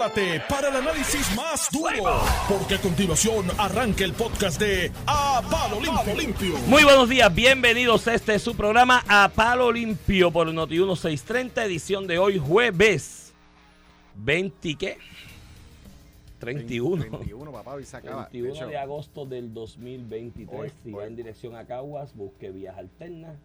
prepárate para el análisis más duro, porque a continuación arranca el podcast de A Palo Limpio. Muy buenos días, bienvenidos a este su programa A Palo Limpio por Noti 1630, edición de hoy jueves 20 ¿qué? 31. 31, papá, hoy se acaba. 21 de hecho, de agosto del 2023. Hoy, si hoy. va en dirección a Caguas, busque vías alternas.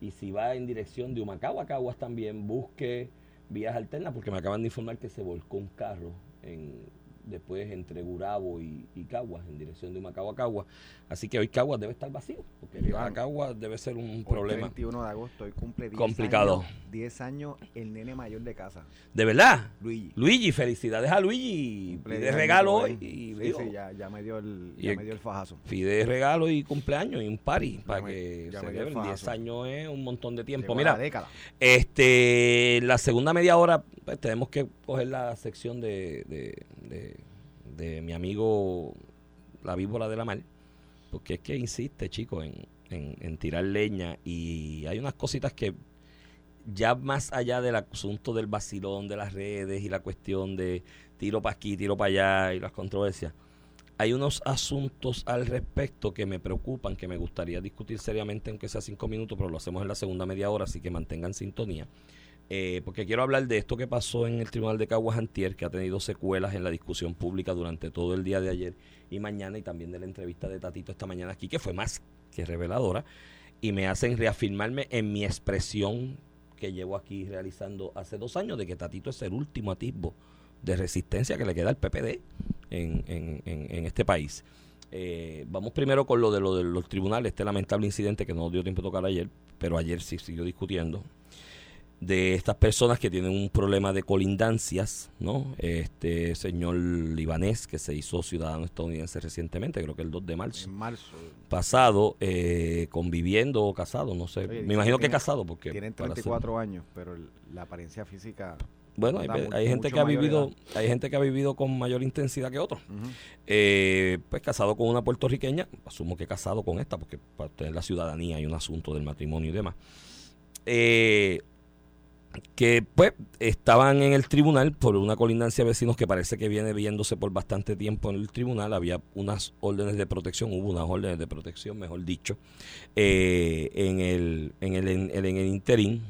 Y si va en dirección de Humacao a Caguas también, busque vías alternas, porque me acaban de informar que se volcó un carro en, después entre Gurabo y, y Caguas, en dirección de Humacao a Caguas. Así que hoy Caguas debe estar vacío, porque llegar a Caguas debe ser un hoy problema. 31 de agosto, hoy cumple 10 Complicado. años, 10 años el nene mayor de casa, De verdad. Luigi. Luigi, felicidades a Luigi. Pide 10 regalo hoy. Y, Sí, sí, ya, ya me dio el, ya el- me dio el fajazo. pide regalo y cumpleaños y un party para me- que el celebren. 10 fajazo. años es un montón de tiempo. Llegó Mira, la década. este, la segunda media hora pues, tenemos que coger la sección de, de, de- mi amigo la víbora de la mar, porque es que insiste, chico, en, en- en tirar leña y hay unas cositas que ya más allá del asunto del vacilón de las redes y la cuestión de tiro para aquí, tiro para allá y las controversias, hay unos asuntos al respecto que me preocupan, que me gustaría discutir seriamente, aunque sea cinco minutos, pero lo hacemos en la segunda media hora, así que mantengan sintonía. Eh, porque quiero hablar de esto que pasó en el Tribunal de Caguas Antier, que ha tenido secuelas en la discusión pública durante todo el día de ayer y mañana, y también de la entrevista de Tatito esta mañana aquí, que fue más que reveladora, y me hacen reafirmarme en mi expresión que llevo aquí realizando hace dos años, de que Tatito es el último atisbo de resistencia que le queda al PPD en, en- en- este país. Eh, vamos primero con lo de, lo de los tribunales, este lamentable incidente que no dio tiempo de tocar ayer, pero ayer sí siguió discutiendo de estas personas que tienen un problema de colindancias, ¿no? Este señor libanés que se hizo ciudadano estadounidense recientemente, creo que el 2 de marzo En marzo. pasado, eh, conviviendo o casado, no sé. Oye, Me imagino que tiene- casado, porque... Tienen para ser- 34 años, pero la apariencia física. Bueno, hay, gente que ha vivido, edad. hay gente que ha vivido con mayor intensidad que otros. Eh, pues casado con una puertorriqueña, asumo que casado con esta, porque para tener la ciudadanía hay un asunto del matrimonio y demás. Eh, que pues estaban en el tribunal por una colindancia de vecinos que parece que viene viéndose por bastante tiempo en el tribunal. Había unas órdenes de protección, hubo unas órdenes de protección, mejor dicho, eh, en, el, en, el, en, el, interín.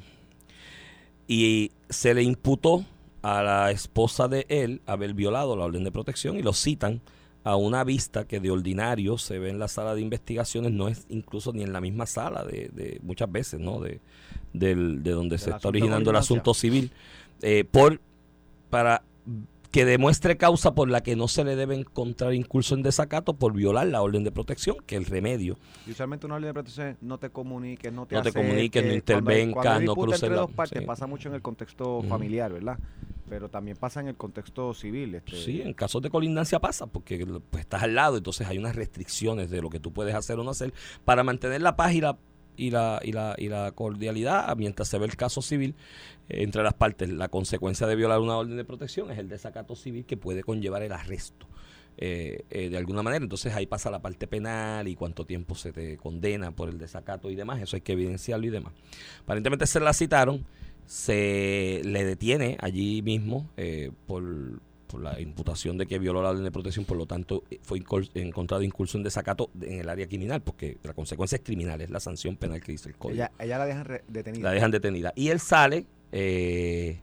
Y se le imputó a la esposa de él haber violado la orden de protección y lo citan a una vista que de ordinario se ve en la sala de investigaciones, no es incluso ni en la misma sala de, de muchas veces, ¿no? De, del- de donde se está originando el asunto civil, eh, por para que demuestre causa por la que no se le debe encontrar incurso en desacato por violar la orden de protección, que el remedio. Y usualmente una orden de protección es no te comuniques, no te No te comuniques, no intervengas, no cruces entre la- dos partes sí. pasa mucho en el contexto familiar, ¿verdad? Pero también pasa en el contexto civil. Este, Sí, en casos de colindancia pasa, porque pues, estás al lado, entonces hay unas restricciones de lo que tú puedes hacer o no hacer para mantener la paz y la, y la, y la, y la cordialidad mientras se ve el caso civil entre las partes. La consecuencia de violar una orden de protección es el desacato civil que puede conllevar el arresto. eh, eh, de alguna manera, entonces ahí pasa la parte penal y cuánto tiempo se te condena por el desacato y demás, eso hay que evidenciarlo y demás. Aparentemente se la citaron, se le detiene allí mismo eh, por, por la imputación de que violó la orden de protección, por lo tanto eh, fue encontrado incurso en desacato en el área criminal, porque la consecuencia es criminal, es la sanción penal que dice el código. ella, ella la dejan detenida. La dejan detenida. Y él sale, eh,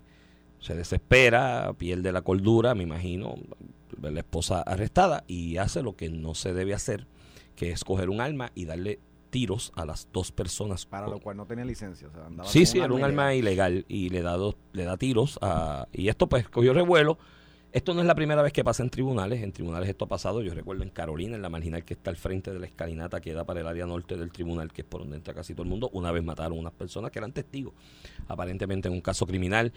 se desespera, pierde la cordura, me imagino, la esposa arrestada y hace lo que no se debe hacer, que es coger un arma y darle tiros a las dos personas. para lo cual no tenía licencia. O sea, andaba Sí, sí, era un arma ilegal y le da, dos- le da tiros a, y esto pues cogió revuelo. Esto no es la primera vez que pasa en tribunales, en tribunales esto ha pasado, yo recuerdo en Carolina, en la marginal que está al frente de la escalinata que da para el área norte del tribunal, que es por donde entra casi todo el mundo, una vez mataron unas personas que eran testigos, aparentemente en un caso criminal.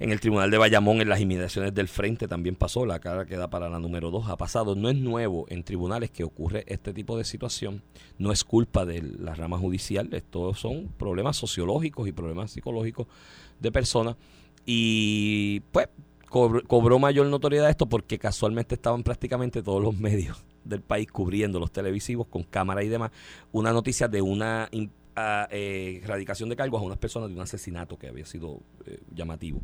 En el tribunal de Bayamón, en las inmediaciones del frente, también pasó, la cara que da para la número 2 ha pasado. No es nuevo en tribunales que ocurre este tipo de situación, no es culpa de la rama judicial, estos son problemas sociológicos y problemas psicológicos de personas. Y pues cobró, mayor notoriedad esto porque casualmente estaban prácticamente todos los medios del país cubriendo los televisivos con cámara y demás una noticia de una in- a, eh, erradicación de cargos a unas personas de un asesinato que había sido eh, llamativo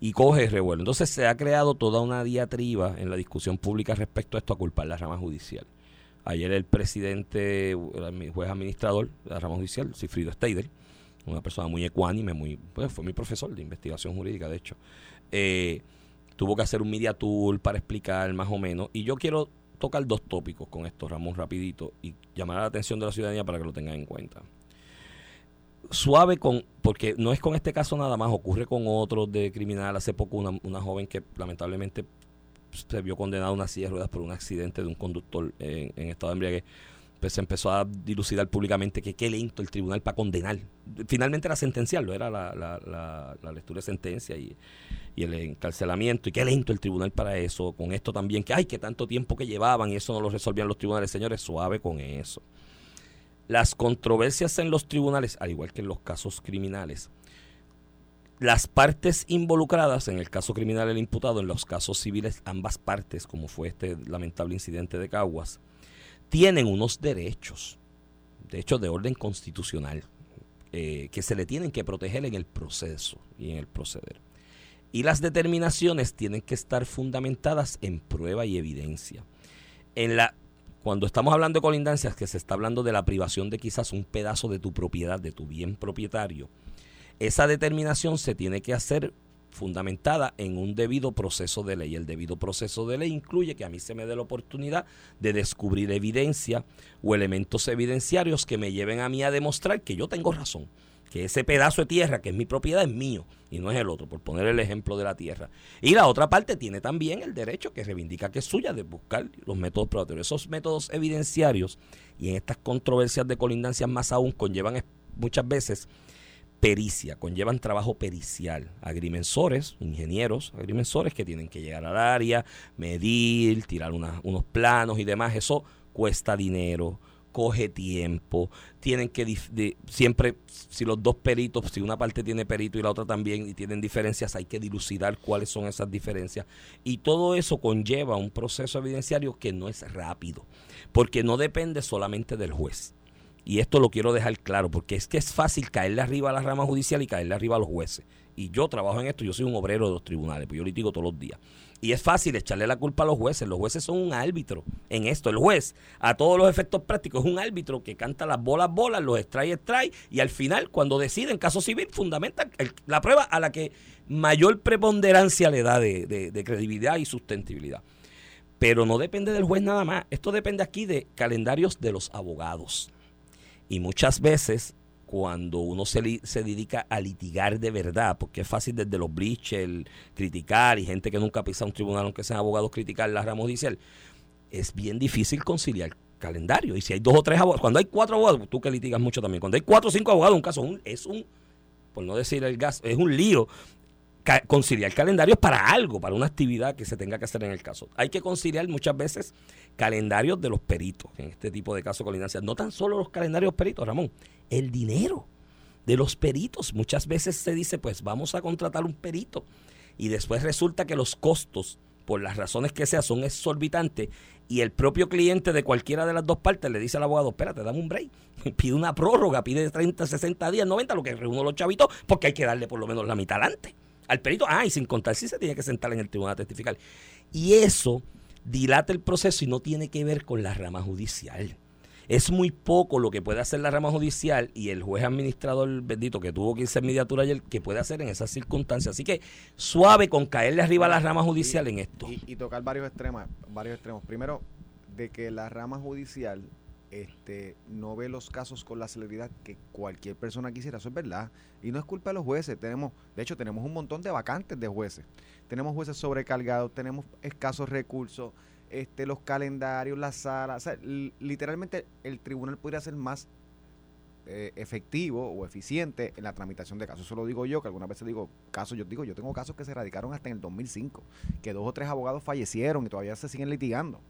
y coge revuelo. Entonces se ha creado toda una diatriba en la discusión pública respecto a esto a culpar la rama judicial. Ayer el presidente, el juez administrador de la rama judicial, Cifrido Steider, una persona muy ecuánime, muy, pues fue mi profesor de investigación jurídica, de hecho, eh, tuvo que hacer un media tour para explicar más o menos. Y yo quiero tocar dos tópicos con esto, Ramón, rapidito, y llamar la atención de la ciudadanía para que lo tengan en cuenta. Suave con, porque no es con este caso nada más, ocurre con otros de criminal. Hace poco una, una joven que lamentablemente se vio condenada a una silla de ruedas por un accidente de un conductor en, en estado de embriaguez pues se empezó a dilucidar públicamente que qué lento el tribunal para condenar. Finalmente era sentenciarlo, era la, la, lectura de sentencia y, y, el encarcelamiento, y qué lento el tribunal para eso. Con esto también, que ay, que tanto tiempo que llevaban y eso no lo resolvían los tribunales. Señores, suave con eso. Las controversias en los tribunales, al igual que en los casos criminales, las partes involucradas, en el caso criminal el imputado, en los casos civiles ambas partes, como fue este lamentable incidente de Caguas, tienen unos derechos, de hecho de orden constitucional, eh, que se le tienen que proteger en el proceso y en el proceder. Y las determinaciones tienen que estar fundamentadas en prueba y evidencia. En la, cuando estamos hablando de colindancias, que se está hablando de la privación de quizás un pedazo de tu propiedad, de tu bien propietario, esa determinación se tiene que hacer fundamentada en un debido proceso de ley. El debido proceso de ley incluye que a mí se me dé la oportunidad de descubrir evidencia o elementos evidenciarios que me lleven a mí a demostrar que yo tengo razón, que ese pedazo de tierra que es mi propiedad es mío y no es el otro, por poner el ejemplo de la tierra. Y la otra parte tiene también el derecho que reivindica que es suya de buscar los métodos probatorios. Esos métodos evidenciarios y en estas controversias de colindancias más aún conllevan muchas veces pericia, conllevan trabajo pericial. Agrimensores, ingenieros, agrimensores que tienen que llegar al área, medir, tirar unos planos y demás. Eso cuesta dinero, coge tiempo, tienen que siempre, si los dos peritos, si una parte tiene perito y la otra también y tienen diferencias, hay que dilucidar cuáles son esas diferencias. Y todo eso conlleva un proceso evidenciario que no es rápido, porque no depende solamente del juez y esto lo quiero dejar claro, porque es que es fácil caerle arriba a la rama judicial y caerle arriba a los jueces. Y yo trabajo en esto, yo soy un obrero de los tribunales, pues yo litigo todos los días. Y es fácil echarle la culpa a los jueces. Los jueces son un árbitro en esto. El juez, a todos los efectos prácticos, es un árbitro que canta las bolas, bolas, los extrae, extrae. Y al final, cuando decide en caso civil, fundamenta la prueba a la que mayor preponderancia le da de, de credibilidad y sustentabilidad. Pero no depende del juez nada más. Esto depende aquí de calendarios de los abogados. Y muchas veces cuando uno se, se dedica a litigar de verdad, porque es fácil desde los breaches criticar y gente que nunca pisa un tribunal, aunque sean abogados, criticar la rama judicial, es bien difícil conciliar calendario. Y si hay dos o tres abogados, cuando hay cuatro abogados, tú que litigas mucho también, cuando hay cuatro o cinco abogados, un caso es un, por no decir el gas, es un lío conciliar calendarios para algo, para una actividad que se tenga que hacer en el caso. Hay que conciliar muchas veces calendarios de los peritos en este tipo de casos de No tan solo los calendarios peritos, Ramón, el dinero de los peritos. Muchas veces se dice, pues vamos a contratar un perito y después resulta que los costos, por las razones que sea, son exorbitantes y el propio cliente de cualquiera de las dos partes le dice al abogado, espérate, dame un break, pide una prórroga, pide 30, 60 días, 90, lo que reúno los chavitos, porque hay que darle por lo menos la mitad adelante al perito, ah, y sin contar si se tiene que sentar en el tribunal a testificar. Y eso dilata el proceso y no tiene que ver con la rama judicial. Es muy poco lo que puede hacer la rama judicial y el juez administrador bendito que tuvo que irse en mediatura ayer, que puede hacer en esas circunstancias. Así que suave con caerle arriba a la rama judicial en esto. Y, tocar varios extremos, varios extremos. Primero, de que la rama judicial este, no ve los casos con la celeridad que cualquier persona quisiera. Eso es verdad. Y no es culpa de los jueces. Tenemos, de hecho, tenemos un montón de vacantes de jueces. Tenemos jueces sobrecargados, tenemos escasos recursos, este, los calendarios, las salas. literalmente el tribunal podría ser más eh, efectivo o eficiente en la tramitación de casos. Eso lo digo yo, que algunas veces digo casos, yo digo, yo tengo casos que se radicaron hasta en el 2005, que dos o tres abogados fallecieron y todavía se siguen litigando.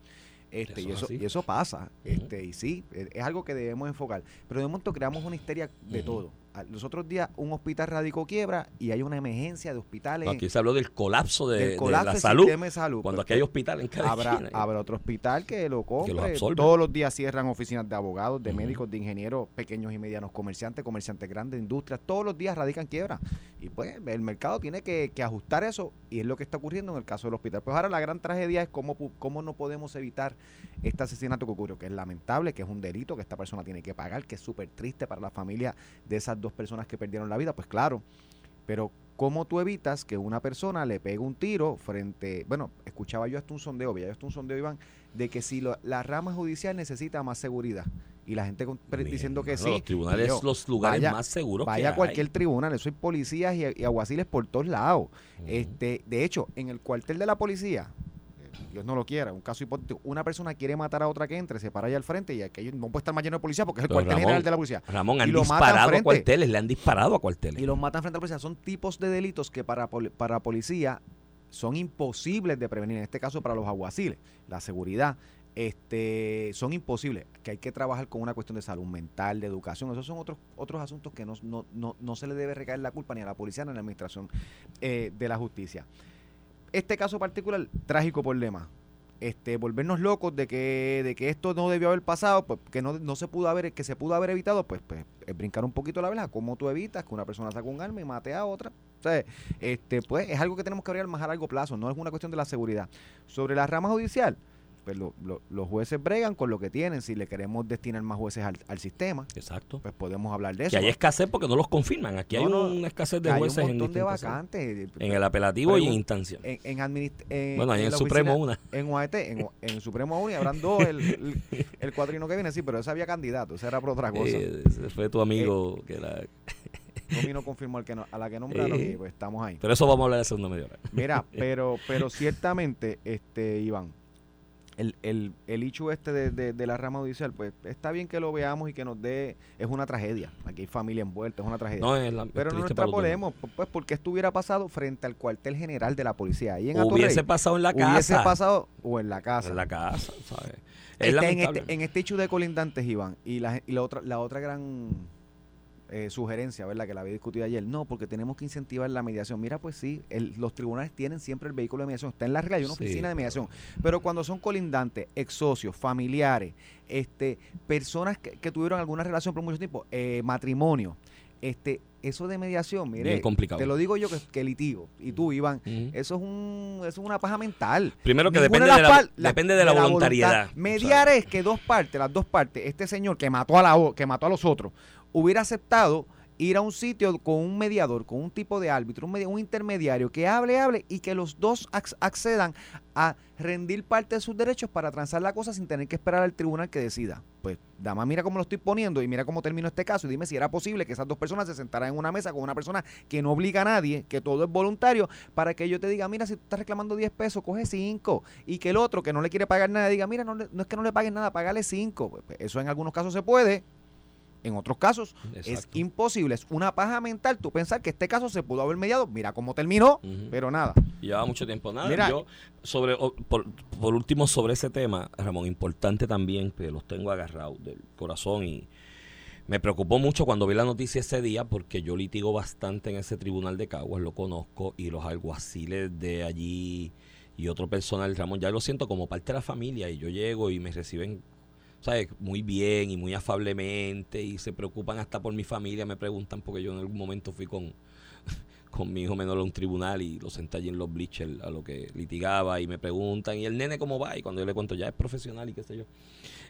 Este, y, eso, y eso pasa. este, y sí, es, algo que debemos enfocar. Pero de momento creamos una histeria de todo. Los otros días un hospital radicó quiebra y hay una emergencia de hospitales. Aquí se habló del colapso de, del de colapso la salud. de salud. Cuando aquí hay hospital en cada habrá, esquina. habrá otro hospital que lo compre. absorbe. Todos los días cierran oficinas de abogados, de médicos, de ingenieros, pequeños y medianos comerciantes, comerciantes grandes, industrias. Todos los días radican quiebra. Y pues el mercado tiene que, que ajustar eso y es lo que está ocurriendo en el caso del hospital. Pues ahora la gran tragedia es cómo, cómo no podemos evitar este asesinato que ocurrió, que es lamentable, que es un delito, que esta persona tiene que pagar, que es súper triste para la familia de esas dos personas que perdieron la vida. Pues claro, pero ¿cómo tú evitas que una persona le pegue un tiro frente... Bueno, escuchaba yo hasta un sondeo, veía yo hasta un sondeo, Iván, de que si lo- la rama judicial necesita más seguridad. Y la gente diciendo que sí. Los tribunales yo, son los lugares vaya- más seguros Vaya a cualquier tribunal, eso hay policías y, y aguaciles por todos lados. Este, de hecho, en el cuartel de la policía, Dios no lo quiera, un caso hipotético, una persona quiere matar a otra que entre, se para allá al frente y aquello no puede estar más lleno de policía porque es el Pero, cuartel Ramón, general de la policía. Ramón, han y disparado a cuarteles, le han disparado a cuarteles. Y los matan frente a la policía. Son tipos de delitos que para, para policía son imposibles de prevenir. En este caso, para los aguaciles, la seguridad, este, son imposibles. Que hay que trabajar con una cuestión de salud mental, de educación. Esos son otros otros asuntos que no, no, no, no se le debe recaer la culpa ni a la policía ni a la administración eh, de la justicia. Este caso particular, trágico demás. Este, volvernos locos de que, de que esto no debió haber pasado, pues que no, no se pudo haber, que se pudo haber evitado, pues, pues es brincar un poquito la vela. ¿Cómo tú evitas que una persona saque un arma y mate a otra? O este, pues es algo que tenemos que abrir más a largo plazo, no es una cuestión de la seguridad. Sobre la rama judicial, pues lo- lo- los jueces bregan con lo que tienen. Si le queremos destinar más jueces al, al sistema, Exacto. pues podemos hablar de eso. Que hay escasez porque no los confirman. Aquí hay No, una escasez Que de hay jueces en de vacantes. En el apelativo y en instancia. En, en, administ- en- Bueno, ahí en el la Supremo oficina- una. En UAT, en, en el Supremo uno y habrán dos el, el, el cuatrino que viene, sí, pero ese había candidato, ese era por otra cosa. Eh, ese fue tu amigo que era... Tommy no confirmó al que no- a la que nombraron Eh. y pues estamos ahí. Pero eso vamos a hablar de segunda media hora. Mira, pero, pero ciertamente, este, Iván, el, el, el hecho este de, de- de la rama judicial, pues está bien que lo veamos y que nos dé, es una tragedia. Aquí hay familia envuelta, es una tragedia. No, es la, pero no nos extrapolemos, pues porque esto hubiera pasado frente al cuartel general de la policía. Ahí en Hubiese Atorrey, pasado en la hubiese casa. pasado o en la casa. En la casa, ¿sabes? Este, Es en, este, en este hecho de colindantes, Iván, y la, y la otra, la otra gran eh, sugerencia, ¿verdad? Que la había discutido ayer, no, porque tenemos que incentivar la mediación. Mira, pues sí, el- los tribunales tienen siempre el vehículo de mediación, está en la regla, hay una Sí, oficina de mediación. Pero cuando son colindantes, ex socios, familiares, este, personas que, que tuvieron alguna relación por mucho tiempo, eh, matrimonio, este, eso de mediación, mire, complicado. te lo digo yo que, que litigo, y tú, Iván, eso es un, eso es una paja mental. Primero que Ninguna depende de, la, depende de la, voluntariedad. Mediar es que dos partes, las dos partes, este señor que mató a la que mató a los otros, hubiera aceptado ir a un sitio con un mediador, con un tipo de árbitro, un, media- un intermediario que hable, hable y que los dos ac- accedan a rendir parte de sus derechos para transar la cosa sin tener que esperar al tribunal que decida. Pues, dama, mira cómo lo estoy poniendo y mira cómo terminó este caso y dime si era posible que esas dos personas se sentaran en una mesa con una persona que no obliga a nadie, que todo es voluntario, para que yo te diga, mira, si tú estás reclamando 10 pesos, coge 5. Y que el otro que no le quiere pagar nada diga, mira, no, no es que no le paguen nada, págale 5. Pues, pues, eso en algunos casos se puede, en otros casos es imposible. Es una paja mental tú pensar que este caso se pudo haber mediado. Mira cómo terminó, pero nada. Llevaba mucho tiempo. Nada, Mira. yo, sobre, por, por último, sobre ese tema, Ramón, importante también, que los tengo agarrados del corazón y me preocupó mucho cuando vi la noticia ese día porque yo litigo bastante en ese tribunal de Caguas, lo conozco, y los alguaciles de allí y otro personal, Ramón, ya lo siento como parte de la familia y yo llego y me reciben ¿sabes? Muy bien y muy afablemente y se preocupan hasta por mi familia, me preguntan porque yo en algún momento fui con, con mi hijo menor a un tribunal y lo senté allí en los bleachers a lo que litigaba y me preguntan, ¿y el nene cómo va? Y cuando yo le cuento, ya es profesional y qué sé yo,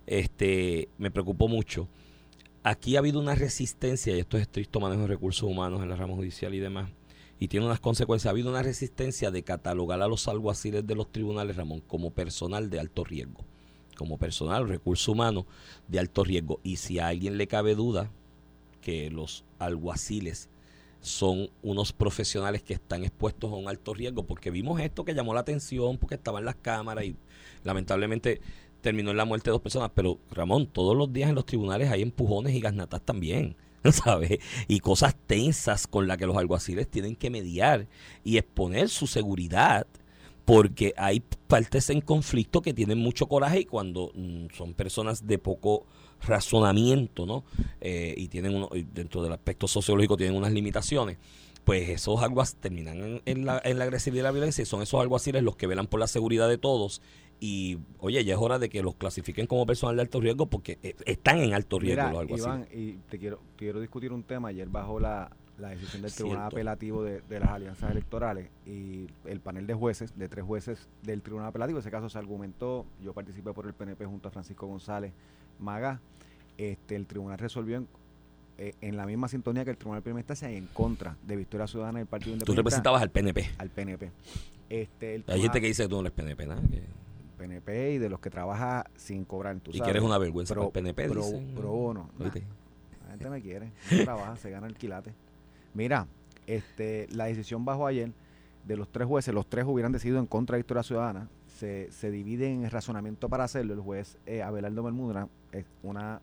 este, me preocupó mucho. Aquí ha habido una resistencia, y esto es estricto manejo de recursos humanos en la rama judicial y demás, y tiene unas consecuencias. Ha habido una resistencia de catalogar a los alguaciles de los tribunales, Ramón, como personal de alto riesgo, como personal, recursos humanos de alto riesgo. Y si a alguien le cabe duda que los alguaciles son unos profesionales que están expuestos a un alto riesgo, porque vimos esto que llamó la atención, porque estaban las cámaras y lamentablemente terminó en la muerte de dos personas, pero Ramón, todos los días en los tribunales hay empujones y gasnatas también, ¿sabes? Y cosas tensas con las que los alguaciles tienen que mediar y exponer su seguridad porque hay partes en conflicto que tienen mucho coraje y cuando mm, son personas de poco razonamiento, ¿no? Eh, y tienen uno, dentro del aspecto sociológico tienen unas limitaciones, pues esos alguaciles terminan en, la, en la agresividad y la violencia y son esos alguaciles los que velan por la seguridad de todos y oye, ya es hora de que los clasifiquen como personal de alto riesgo porque eh, están en alto riesgo los alguaciles. Iván, y te quiero, quiero discutir un tema. Ayer bajo la, la decisión del Tribunal Apelativo de, las alianzas electorales y el panel de jueces, de tres jueces del Tribunal Apelativo, ese caso se argumentó, yo participé por el PNP junto a Francisco González Maga, este, el tribunal resolvió en, eh, en la misma sintonía que el Tribunal Primer Instancia en contra de Victoria Ciudadana del Partido Independiente. Tú representabas al PNP. Al PNP. Este, Hay gente que dice que tú no eres PNP, ¿no? PNP y de los que trabaja sin cobrar. ¿tú y que eres una vergüenza para el PNP, pro, pro bono. la gente me quiere, trabaja, se gana el quilate. Mira, este, la decisión bajo ayer de los tres jueces, los tres hubieran decidido en contra de Victoria Ciudadana, se, se divide en el razonamiento para hacerlo. El juez eh, Abelardo Bermuda, es una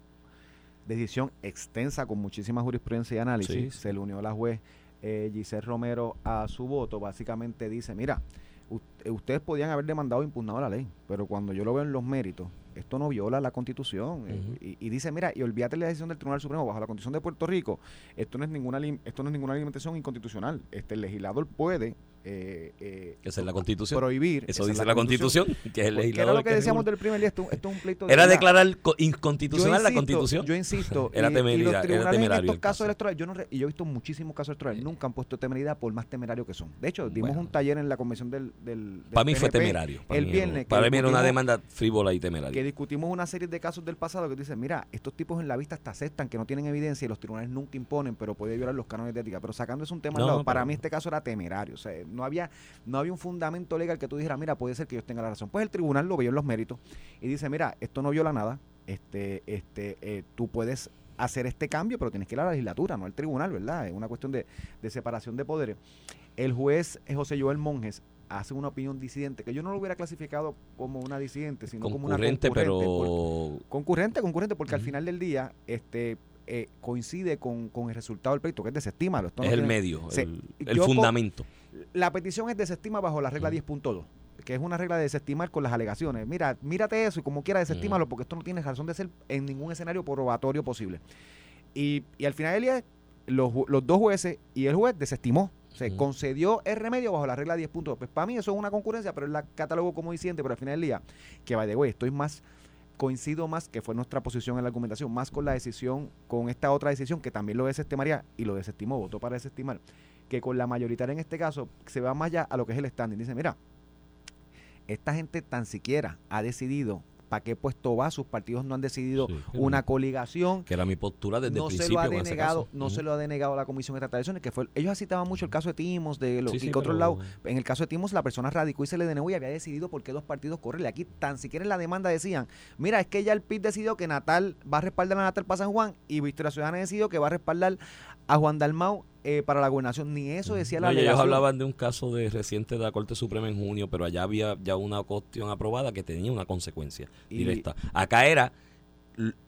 decisión extensa con muchísima jurisprudencia y análisis. Se le unió la juez eh, Giselle Romero a su voto. Básicamente dice, mira, ustedes podían haber demandado o impugnado la ley, pero cuando yo lo veo en los méritos, esto no viola la constitución. Eh, y, dice, mira, y olvídate la decisión del Tribunal Supremo bajo la constitución de Puerto Rico, esto no es ninguna esto no es ninguna alimentación inconstitucional. Este el legislador puede eh, eh, es la constitución. Prohibir. Eso dice la constitución, que es el legislador. Era lo que, decíamos del primer día, esto, es un pleito. era declarar inconstitucional la constitución. Yo insisto. era temeridad. era temerario. En estos casos electorales, yo, no, y yo he visto muchísimos casos electorales, nunca han puesto temeridad por más temerario que son. De hecho, dimos un taller en la convención del. del, para mí fue temerario. el viernes. Para mí era una demanda frívola y temeraria. Que discutimos una serie de casos del pasado que dicen, mira, estos tipos en la vista hasta aceptan que no tienen evidencia y los tribunales nunca imponen, pero puede violar los cánones de ética. Pero sacando es un tema al lado, para mí este caso era temerario. O sea, no había no había un fundamento legal que tú dijeras, mira, puede ser que ellos tengan la razón. Pues el tribunal lo vio en los méritos y dice, mira, esto no viola nada, este, este, eh, tú puedes hacer este cambio, pero tienes que ir a la legislatura, no al tribunal, ¿verdad? Es una cuestión de, separación de poderes. El juez José Joel Monjes hace una opinión disidente, que yo no lo hubiera clasificado como una disidente, sino como una concurrente. pero... concurrente, concurrente, porque al final del día, este eh, coincide con, el resultado del pleito, que es desestímalo. Esto es el medio, el, fundamento. La petición es desestima bajo la regla 10.2 que es una regla de desestimar con las alegaciones. Mira, mírate eso y como quiera desestímalo porque esto no tiene razón de ser en ningún escenario probatorio posible. Y, al final del día, los, dos jueces y el juez desestimó. Se concedió el remedio bajo la regla 10.2. Pues para mí eso es una concurrencia, pero es la catálogo como diciente, pero al final del día, que va de güey, estoy más coincido más, que fue nuestra posición en la argumentación, más con la decisión, con esta otra decisión que también lo desestimaría y lo desestimó, votó para desestimar, que con la mayoritaria en este caso se va más allá a lo que es el standing. Dice, mira, esta gente tan siquiera ha decidido para qué puesto va, sus partidos no han decidido una coligación. Que era mi postura desde no el principio. Se lo ha denegado, no se lo ha denegado la Comisión de Elecciones, que fue, ellos citaban mucho el caso de Timos, de los y que otros lados, en el caso de Timos la persona radicó y se le denegó y había decidido por qué dos partidos corren. Aquí tan siquiera en la demanda decían, mira, es que ya el PIB decidió que Natal va a respaldar a Natal para San Juan y Victoria Ciudadana decidió que va a respaldar a Juan Dalmau eh, para la gobernación. Ni eso decía la ley. Ellos hablaban de un caso de reciente de la Corte Suprema en junio, pero allá había ya una cuestión aprobada que tenía una consecuencia directa. Acá era,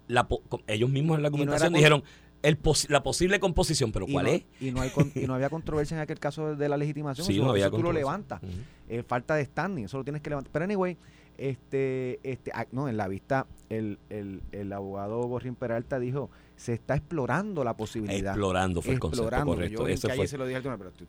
la, ellos mismos en la argumentación dijeron, el la posible composición, pero ¿cuál es? Y no, hay y no había controversia en aquel caso de la legitimación. Sí, no había tú lo levantas. Eh, falta de standing, eso lo tienes que levantar. Pero anyway, este, este, ah, no, en la vista, el, el, el abogado Borrín Peralta dijo, se está explorando la posibilidad. Explorando fue el concepto correcto. eso, fue,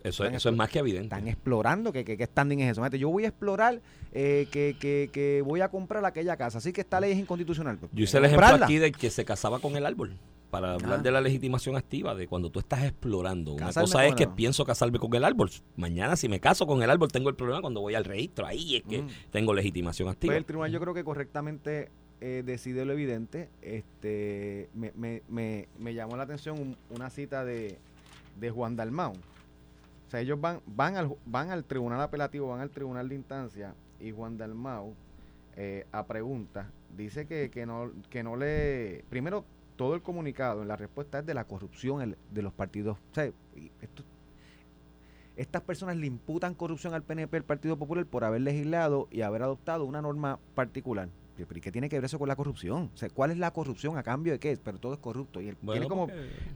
eso, eso es más que evidente. Están explorando que, que, standing es eso. Yo voy a explorar eh, que, que, que, voy a comprar aquella casa. Así que esta ley es inconstitucional. Pues, Yo hice el ejemplo aquí de que se casaba con el árbol para hablar ah. de la legitimación activa, de cuando tú estás explorando. Una cosa es que pienso casarme con el árbol. Mañana, si me caso con el árbol, tengo el problema cuando voy al registro. Ahí es que mm. tengo legitimación activa. Pues el tribunal yo creo que correctamente eh, decide lo evidente. Este, me, me, me, me llamó la atención una cita de, de Juan Dalmau. O sea, ellos van, van, al, van al tribunal apelativo, van al tribunal de instancia y Juan Dalmau, eh, a pregunta, dice que, que, no, que no le... Primero, todo el comunicado en la respuesta es de la corrupción de los partidos. O sea, estas personas le imputan corrupción al PNP, el Partido Popular, por haber legislado y haber adoptado una norma particular. ¿Y qué tiene que ver eso con la corrupción? O sea, ¿cuál es la corrupción a cambio de qué? Pero todo es corrupto. Y él tiene como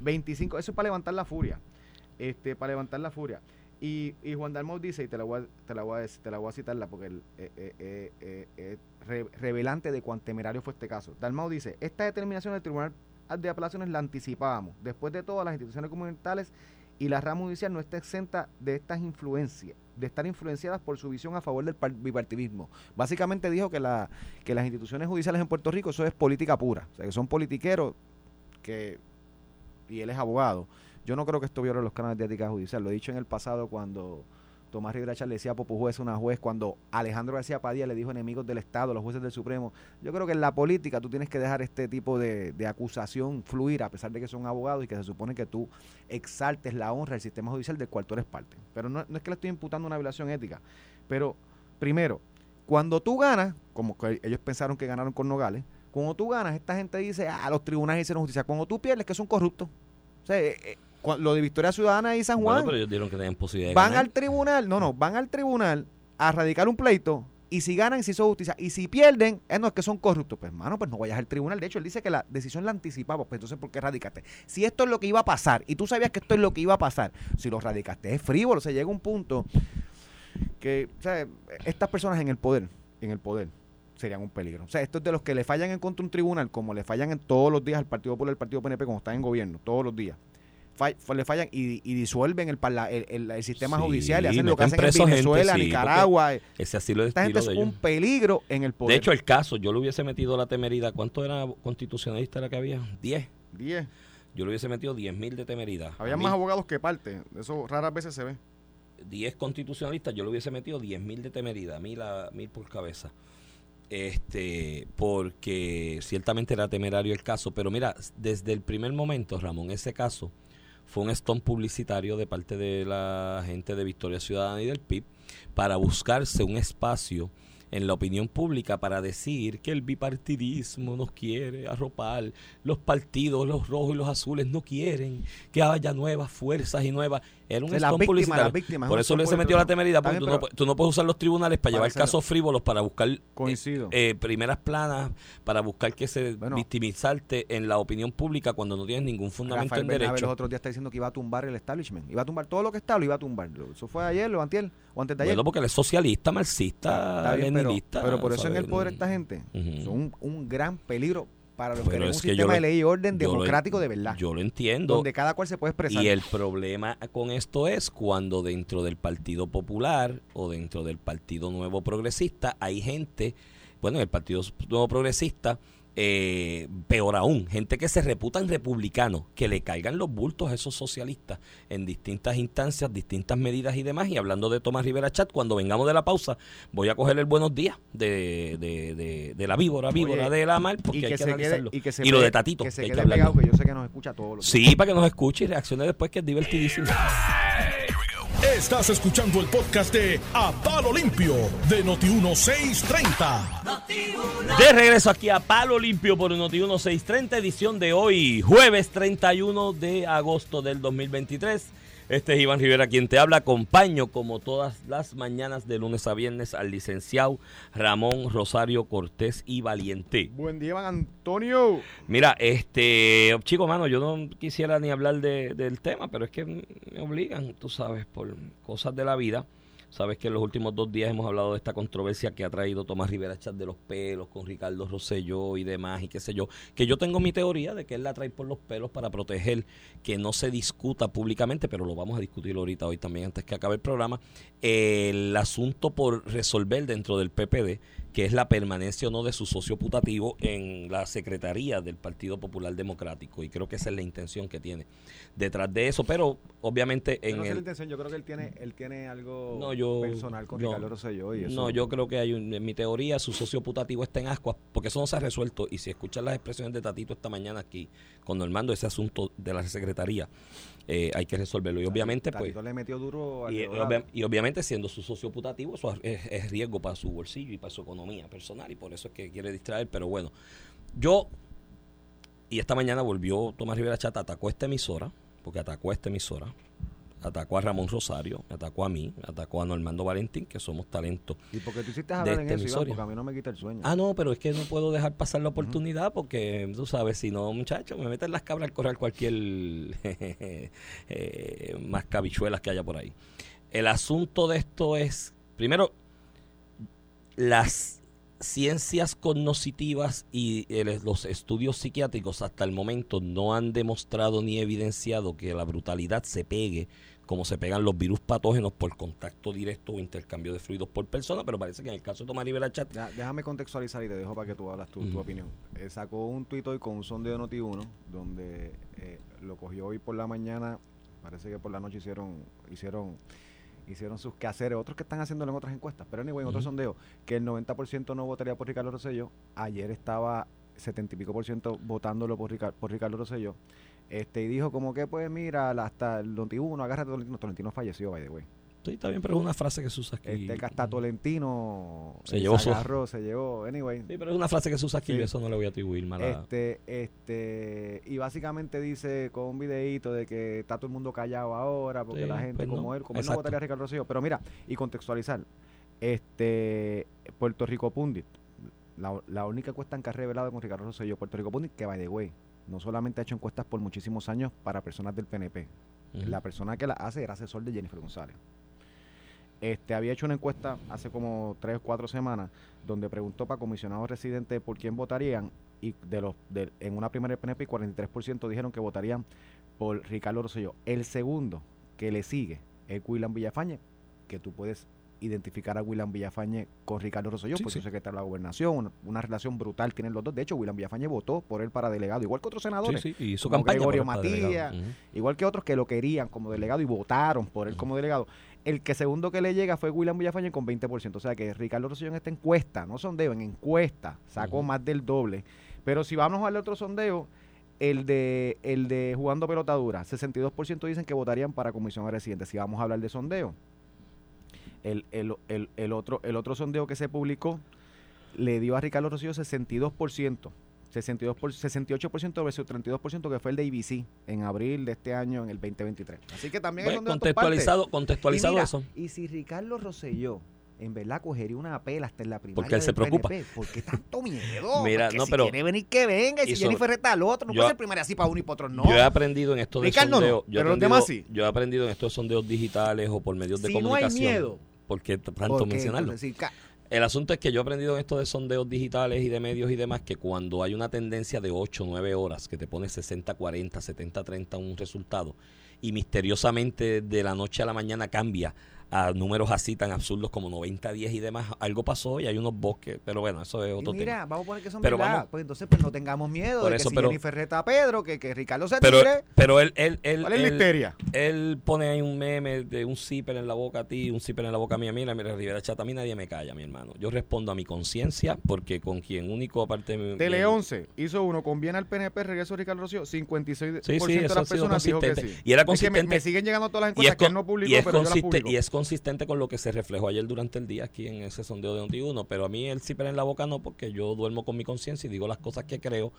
25, eso es para levantar la furia. Este, para levantar la furia. Y, y Juan Dalmau dice, y te la voy a, te la voy a, decir- te la voy a citarla porque el, eh, eh, eh, eh, eh, re- revelante de cuán temerario fue este caso. Dalmau dice, esta determinación del Tribunal de Apelaciones la anticipábamos. Después de todo, las instituciones comunitarias y la rama judicial no está exenta de estas influencias, de estar influenciadas por su visión a favor del par- bipartidismo. Básicamente dijo que, la, que las instituciones judiciales en Puerto Rico eso es política pura, o sea, que son politiqueros que, y él es abogado. Yo no creo que esto viole los canales de ética judicial, lo he dicho en el pasado cuando Tomás Rivera decía a Popu Juez, una juez, cuando Alejandro García Padilla le dijo enemigos del Estado, los jueces del Supremo. Yo creo que en la política tú tienes que dejar este tipo de, de acusación fluir, a pesar de que son abogados y que se supone que tú exaltes la honra del sistema judicial del cual tú eres parte. Pero no, no es que le estoy imputando una violación ética. Pero, primero, cuando tú ganas, como ellos pensaron que ganaron con Nogales, cuando tú ganas, esta gente dice, ah, los tribunales hicieron justicia. Cuando tú pierdes, que son corruptos. O sea, eh, eh, lo de Victoria Ciudadana y San Juan, Bueno, pero ellos dieron que tenían posibilidad de van ganar. al tribunal, no, no, van al tribunal a radicar un pleito y si ganan, se hizo justicia. Y si pierden, eh, no, es que son corruptos. Pues, mano, pues no vayas al tribunal. De hecho, él dice que la decisión la anticipaba. Pues entonces, ¿por qué radicaste? Si esto es lo que iba a pasar y tú sabías que esto es lo que iba a pasar, si lo radicaste es frívolo. O sea, llega un punto que, o sea, estas personas en el poder, en el poder, serían un peligro. O sea, estos de los que le fallan en contra un tribunal, como le fallan en todos los días al Partido Popular, al Partido PNP, como están en gobierno, todos los días. Le fallan y, y disuelven el, parla- el, el- el sistema Sí, judicial y hacen lo que hacen en gente, Venezuela, sí, Nicaragua. Ese así lo Esta gente es un ellos. peligro en el poder. De hecho, el caso, yo le hubiese metido la temeridad. ¿Cuánto era constitucionalista la que había? 10. 10. Yo le hubiese metido 10 mil de temeridad. Había más abogados que parte. Eso raras veces se ve. 10 constitucionalistas, yo le hubiese metido 10 mil de temeridad, mil, a, mil por cabeza. Este, porque ciertamente era temerario el caso, pero mira, desde el primer momento, Ramón, ese caso fue un stone publicitario de parte de la gente de Victoria Ciudadana y del PIB para buscarse un espacio en la opinión pública para decir que el bipartidismo nos quiere arropar, los partidos, los rojos y los azules no quieren que haya nuevas fuerzas y nuevas. Era un O sea, las víctimas, Por eso le se metió la temeridad, porque tú, no, tú no puedes usar los tribunales para, Para llevar casos frívolos, para buscar eh, eh, primeras planas, para buscar que se Bueno. victimizarte en la opinión pública cuando no tienes ningún fundamento Rafael en Bernabe derecho. los otros días está diciendo que iba a tumbar el establishment. Iba a tumbar todo lo que está, lo iba a tumbar. Eso fue ayer, o antier, o antes de ayer. Bueno, porque él es socialista, marxista, bien, leninista. pero por eso en el poder esta gente son un, un gran peligro para los que Pero queremos es un que sistema de ley y orden lo- democrático de verdad. Yo lo entiendo. donde cada cual se puede expresar. Y el problema con esto es cuando dentro del Partido Popular o dentro del Partido Nuevo Progresista hay gente, bueno, el Partido Nuevo Progresista, eh, peor aún, gente que se reputan republicanos, que le caigan los bultos a esos socialistas en distintas instancias, distintas medidas y demás. Y hablando de Tomás Rivera Chat, cuando vengamos de la pausa, voy a coger el buenos días de, de, de, de la víbora, víbora Oye, de la mar, porque y hay que que se quede, analizarlo. y que se Y lo de Tatito, que se que hay quede que pegado, que yo sé que nos escucha todos los Sí, para que nos escuche y reaccione después, que es divertidísimo. Estás escuchando el podcast de A Palo Limpio de Noti1630. De regreso aquí a Palo Limpio por Noti 1630, edición de hoy, jueves 31 de agosto del 2023. Este es Iván Rivera quien te habla. Acompaño como todas las mañanas de lunes a viernes al licenciado Ramón Rosario Cortés y Valiente. Buen día, Iván Antonio. Mira, este, chico, mano, yo no quisiera ni hablar de- del tema, pero es que me obligan, tú sabes, por cosas de la vida. Sabes que en los últimos dos días hemos hablado de esta controversia que ha traído Tomás Rivera Chat de los pelos con Ricardo Rosselló y demás y qué sé yo. Que yo tengo mi teoría de que él la trae por los pelos para proteger que no se discuta públicamente, pero lo vamos a discutir ahorita hoy también antes que acabe el programa. El asunto por resolver dentro del PPD, que es la permanencia o no de su socio putativo en la secretaría del Partido Popular Democrático. Y creo que esa es la intención que tiene detrás de eso. Pero obviamente Yo en no sé la intención, yo creo que él tiene, él tiene algo No, yo- personal con no. Ricardo Rosselló y eso. No, yo creo que hay un, en mi teoría su socio putativo está en ascuas, porque eso no se ha resuelto. Y si escuchan las expresiones de Tatito esta mañana aquí, con Normando, ese asunto de la secretaría, eh, hay que resolverlo. Y obviamente, pues. Tatito le metió duro al Y, Dorado. obvia- y obviamente siendo su socio putativo, eso es, es riesgo para su bolsillo y para su economía personal y por eso es que quiere distraer. Pero bueno, yo, y esta mañana volvió Tomás Rivera Chata, atacó esta emisora, porque atacó esta emisora, atacó a Ramón Rosario, me atacó a mí, me atacó a Normando Valentín, que somos talentos. ¿Y porque tú hiciste de hablar en esta eso, Iván? Porque a mí no me quita el sueño. Ah, no, pero es que no puedo dejar pasar la oportunidad porque, tú sabes, si no, muchachos, me meten las cabras al correr cualquier eh, más cabichuelas que haya por ahí. El asunto de esto es, primero, las ciencias cognitivas y el- los estudios psiquiátricos hasta el momento no han demostrado ni evidenciado que la brutalidad se pegue como se pegan los virus patógenos por contacto directo o intercambio de fluidos por persona, pero parece que en el caso de Tomás Rivera Chat, déjame contextualizar y te dejo para que tú hablas tu, opinión. Eh, sacó un tuit hoy con un sondeo de Noti1 donde eh, lo cogió hoy por la mañana. Parece que por la noche hicieron hicieron hicieron sus quehaceres, otros que están haciéndolo en otras encuestas. Pero anyway, en otro Ujú. sondeo, que el 90% no votaría por Ricardo Rosselló. Ayer estaba 70 y pico por ciento votándolo por, Rica- por Ricardo Rosselló. Este, y dijo como que, pues mira, hasta el Tolentino, agárrate Tolentino. Tolentino falleció, by the way. sí, está bien, pero es una frase que se usa aquí. Este, que hasta Tolentino Se llevó su- agarró, se llevó, anyway. Sí, pero es una frase que se usa aquí Sí. y eso no le voy a atribuir mala. Este, este, y básicamente dice con un videíto de que está todo el mundo callado ahora, porque Sí, la gente pues no, como él, como él no votaría a Ricardo Rosselló. Pero mira, y contextualizar, este, Puerto Rico Pundit, la, la única encuesta en que ha revelado con Ricardo Rosselló, Puerto Rico Pundit, que by the way, no solamente ha hecho encuestas por muchísimos años para personas del PNP, la persona que la hace era asesor de Jennifer González. Este, había hecho una encuesta hace como tres o cuatro semanas donde preguntó para comisionados residentes por quién votarían y de los de- en una primera del PNP y 43% dijeron que votarían por Ricardo Rosselló. El segundo que le sigue es William Villafañe, que tú puedes identificar a William Villafañe con Ricardo Rosselló, Sí, porque sí. es secretario de la gobernación, una, una relación brutal tienen los dos. De hecho, William Villafañe votó por él para delegado, igual que otros senadores. Sí, sí, y su como campaña Gregorio por. Matías, igual que otros que lo querían como delegado y votaron por él como delegado. El que segundo que le llega fue William Villafañe con 20%. O sea que Ricardo Rosselló en esta encuesta, no sondeo, en encuesta, sacó más del doble. Pero si vamos al otro sondeo, el de, el de jugando pelotadura, 62% dicen que votarían para comisión residente. Si vamos a hablar de sondeo, el, el, el, el otro, el otro sondeo que se publicó le dio a Ricardo Rosselló 62%. 62 por, 68% versus 32% que fue el de IBC en abril de este año en el 2023. Así que también Bueno, es contextualizado, contextualizado y mira, eso. Y si Ricardo Rosselló en verdad cogería una pela hasta en la primaria Porque él se preocupa. PNP, ¿Por qué tanto miedo? Mira, Porque no, si pero- quiere venir que venga y si Jennifer está al otro, no yo- puede ser primaria así para uno y para otro no. Yo he aprendido en esto de Ricardo no, sondeo, yo, he pero los aprendido, demás sí. yo he aprendido en estos sondeos digitales o por medios de si no hay comunicación. miedo, porque tanto ¿por qué mencionarlo. decir, El asunto es que yo he aprendido en esto de sondeos digitales y de medios y demás que cuando hay una tendencia de 8 o 9 horas que te pone 60-40, 70-30 un resultado y misteriosamente de la noche a la mañana cambia a números así tan absurdos como 90-10 y demás, algo pasó y hay unos bosques, pero bueno, eso es y otro mira, tema. vamos a poner que son Pero verdad. vamos- Pues entonces pues no tengamos miedo Por de eso, que si pero- Jennifer reta a Pedro, que, que Ricardo se Pero, tire. pero él, él, él, ¿Cuál es la él- histeria? Él pone ahí un meme de un zipper en la boca a ti, un zipper en la boca mía. Mira, mira, Rivera Chata, a mí nadie me calla, mi hermano. Yo respondo a mi conciencia porque con quien único aparte... de- Tele 11 hizo uno, conviene al PNP, regreso Ricardo Rosselló, 56% Sí, sí, de las personas dijo que consistente. sí. Y era Es que me- consistente. me, siguen llegando todas las Y encuestas es, que él no publicó, y, es pero yo las publico. y es consistente con lo que se reflejó ayer durante el día aquí en ese sondeo de Noti1, pero a mí el zipper en la boca no, porque yo duermo con mi conciencia y digo las cosas que creo,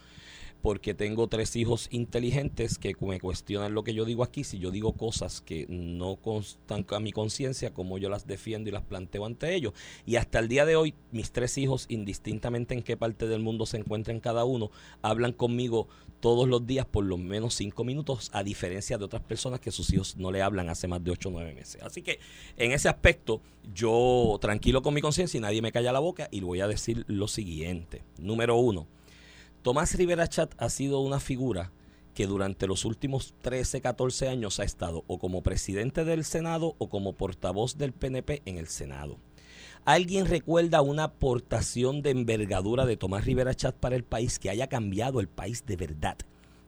porque tengo tres hijos inteligentes que me cuestionan lo que yo digo aquí, si yo digo cosas que no constan a mi conciencia, como yo las defiendo y las planteo ante ellos. Y hasta el día de hoy, mis tres hijos, indistintamente en qué parte del mundo se encuentren cada uno, hablan conmigo todos los días por lo menos cinco minutos, a diferencia de otras personas que sus hijos no le hablan hace más de ocho o nueve meses. Así que en ese aspecto, yo tranquilo con mi conciencia y nadie me calla la boca y voy a decir lo siguiente. Número uno, Tomás Rivera Chat ha sido una figura que durante los últimos 13, 14 años ha estado o como presidente del Senado o como portavoz del PNP en el Senado. ¿Alguien recuerda una aportación de envergadura de Tomás Rivera Chat para el país que haya cambiado el país de verdad?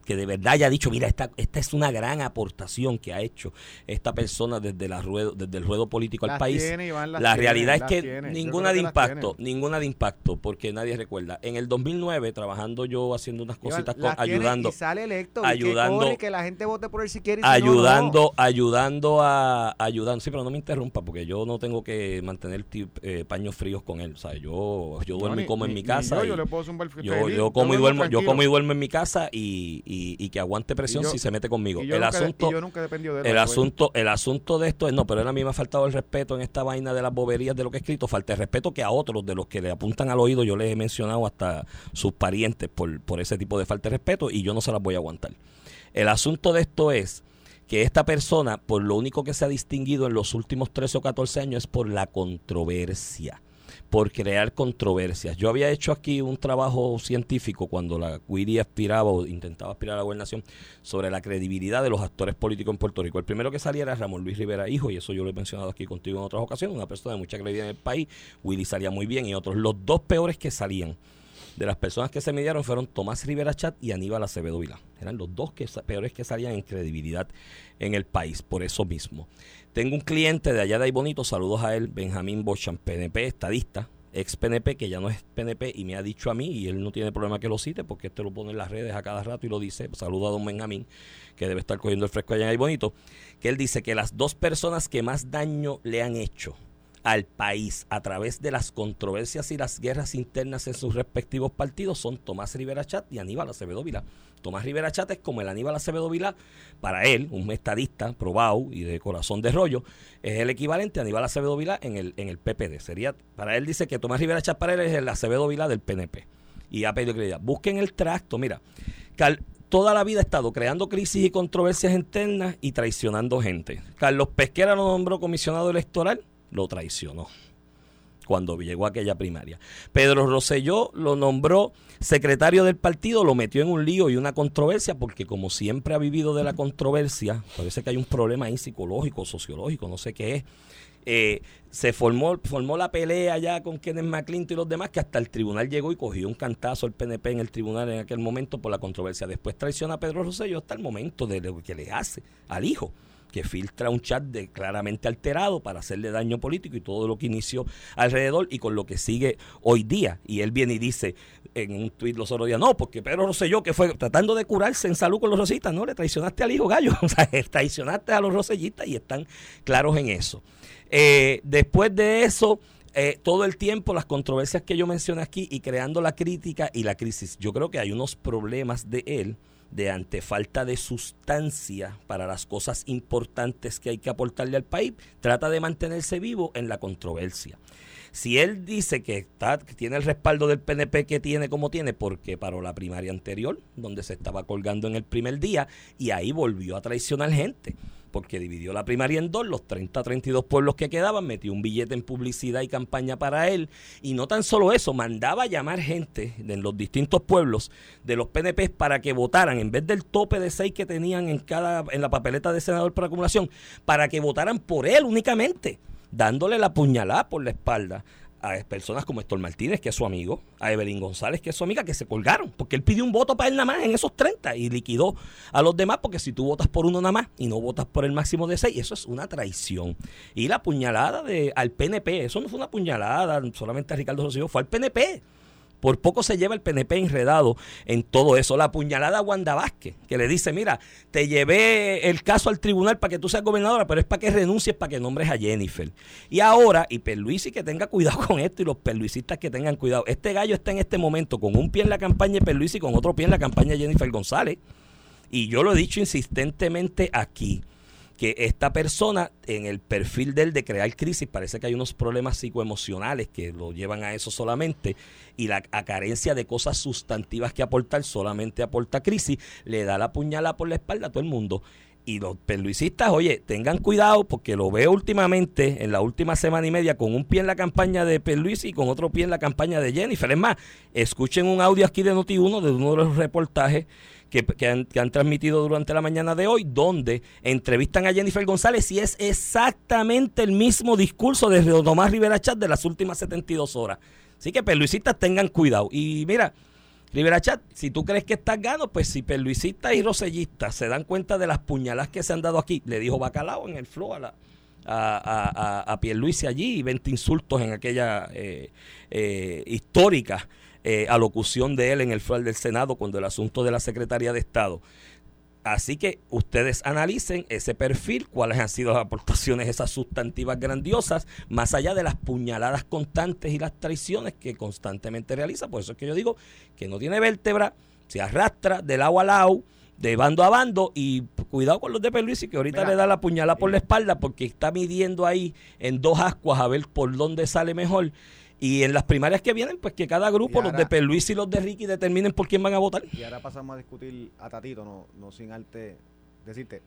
Que de verdad haya dicho, mira, esta, esta es una gran aportación que ha hecho esta persona desde, la ruedo, desde el ruedo político al Las país. tiene, Iván, La tiene, realidad es que tiene. Ninguna de impacto, ninguna de impacto, porque nadie recuerda. En el 2009, trabajando yo haciendo unas Iván, cositas, con- las tiene ayudando, y sale electo ayudando- que, la gente vote por él si quiere y no, ayudando, ayudando a, ayudando. Sí, pero no me interrumpa, porque yo no tengo que mantener eh, paños fríos con él. O sea, yo, yo duermo No, y como ni- en mi casa. Yo, y- yo le puedo zumbar yo, feliz. yo como y duermo, yo como y duermo en mi casa y, y- y que aguante presión yo- si se mete conmigo. El nunca- asunto, yo nunca de él. el asunto, el asunto de esto es, no, pero él a mí me ha faltado el respeto en esta vaina de las boberías de lo que he escrito, falta el respeto que a otros de los que le apuntan al oído, yo les he mencionado hasta sus parientes por, por ese tipo de falta de respeto y yo no se las voy a aguantar. El asunto de esto es que esta persona, por lo único que se ha distinguido en los últimos 13 o 14 años es por la controversia por crear controversias. Yo había hecho aquí un trabajo científico cuando la Wiri aspiraba o intentaba aspirar a la gobernación sobre la credibilidad de los actores políticos en Puerto Rico. El primero que salía era Ramón Luis Rivera, hijo, y eso yo lo he mencionado aquí contigo en otras ocasiones, una persona de mucha credibilidad en el país. Willy salía muy bien y otros. Los dos peores que salían de las personas que se midieron fueron Tomás Rivera Chat y Aníbal Acevedo Vilá. Eran los dos que, peores que salían en credibilidad en el país, por eso mismo. Tengo un cliente de allá de ahí bonito, saludos a él, Benjamín Bochan, PNP, estadista, ex PNP, que ya no es PNP, y me ha dicho a mí, y él no tiene problema que lo cite, porque este lo pone en las redes a cada rato y lo dice, saludo a don Benjamín, que debe estar cogiendo el fresco allá en ahí bonito, que él dice que las dos personas que más daño le han hecho al país a través de las controversias y las guerras internas en sus respectivos partidos son Tomás Rivera Chat y Aníbal Acevedo Vila. Tomás Rivera Chat es como el Aníbal Acevedo Vila, para él, un estadista probado y de corazón de rollo, es el equivalente a Aníbal Acevedo Vila en el, en el PPD. Sería, para él dice que Tomás Rivera Chat para él es el Acevedo Vila del PNP. Y ha pedido credibilidad. Busquen el tracto, mira, toda la vida ha estado creando crisis y controversias internas y traicionando gente. Carlos Pesquera lo nombró comisionado electoral lo traicionó cuando llegó a aquella primaria. Pedro Rosselló lo nombró secretario del partido, lo metió en un lío y una controversia, porque como siempre ha vivido de la controversia, parece que hay un problema ahí psicológico, sociológico, no sé qué es. Eh, se formó, formó la pelea ya con Kenneth McClinton y los demás, que hasta el tribunal llegó y cogió un cantazo el PNP en el tribunal en aquel momento por la controversia. Después traiciona a Pedro Rosselló hasta el momento de lo que le hace al hijo que filtra un chat de claramente alterado para hacerle daño político y todo lo que inició alrededor y con lo que sigue hoy día. Y él viene y dice en un tuit los otros días, no, porque Pedro Rosselló, que fue tratando de curarse en salud con los rosellistas, no, le traicionaste al hijo gallo, o sea, traicionaste a los rosellistas y están claros en eso. Eh, después de eso... Eh, todo el tiempo las controversias que yo mencioné aquí y creando la crítica y la crisis. Yo creo que hay unos problemas de él de ante falta de sustancia para las cosas importantes que hay que aportarle al país, trata de mantenerse vivo en la controversia. Si él dice que, está, que tiene el respaldo del PNP que tiene como tiene, porque paró la primaria anterior, donde se estaba colgando en el primer día, y ahí volvió a traicionar gente porque dividió la primaria en dos, los 30, 32 pueblos que quedaban, metió un billete en publicidad y campaña para él, y no tan solo eso, mandaba llamar gente en los distintos pueblos de los PNP para que votaran, en vez del tope de seis que tenían en, cada, en la papeleta de senador por acumulación, para que votaran por él únicamente dándole la puñalada por la espalda a personas como Héctor Martínez, que es su amigo, a Evelyn González, que es su amiga, que se colgaron, porque él pidió un voto para él nada más en esos 30 y liquidó a los demás, porque si tú votas por uno nada más y no votas por el máximo de 6, eso es una traición. Y la puñalada de, al PNP, eso no fue una puñalada solamente a Ricardo Rosselló, fue al PNP. Por poco se lleva el PNP enredado en todo eso. La puñalada a Wanda Vázquez, que le dice, mira, te llevé el caso al tribunal para que tú seas gobernadora, pero es para que renuncies, para que nombres a Jennifer. Y ahora, y Perluisi que tenga cuidado con esto y los perluisistas que tengan cuidado. Este gallo está en este momento con un pie en la campaña de Perluisi y con otro pie en la campaña de Jennifer González. Y yo lo he dicho insistentemente aquí que esta persona en el perfil de él de crear crisis parece que hay unos problemas psicoemocionales que lo llevan a eso solamente y la carencia de cosas sustantivas que aportar solamente aporta crisis, le da la puñalada por la espalda a todo el mundo. Y los perluisistas, oye, tengan cuidado porque lo veo últimamente, en la última semana y media, con un pie en la campaña de Perluisi y con otro pie en la campaña de Jennifer. Es más, escuchen un audio aquí de Noti1 de uno de los reportajes que, han, transmitido durante la mañana de hoy, donde entrevistan a Jennifer González y es exactamente el mismo discurso de Tomás Rivera Chat de las últimas 72 horas. Así que perluisistas tengan cuidado. Y mira, Rivera Chat, si tú crees que estás gano, pues si perluisistas y rosellistas se dan cuenta de las puñaladas que se han dado aquí, le dijo Bacalao en el flow a la, a, a, a, allí y 20 insultos en aquella eh, eh, histórica eh, alocución de él en el floor del Senado cuando el asunto de la Secretaría de Estado. Así que ustedes analicen ese perfil, cuáles han sido las aportaciones esas sustantivas grandiosas, más allá de las puñaladas constantes y las traiciones que constantemente realiza. Por eso es que yo digo que no tiene vértebra, se arrastra del lado a lado, de bando a bando y cuidado con los de y que ahorita le da la puñalada por la espalda porque está midiendo ahí en dos ascuas a ver por dónde sale mejor y en las primarias que vienen, pues que cada grupo, los de Perluis y los de Ricky, determinen por quién van a votar. Y ahora pasamos a discutir a Tatito, no, no sin arte decirte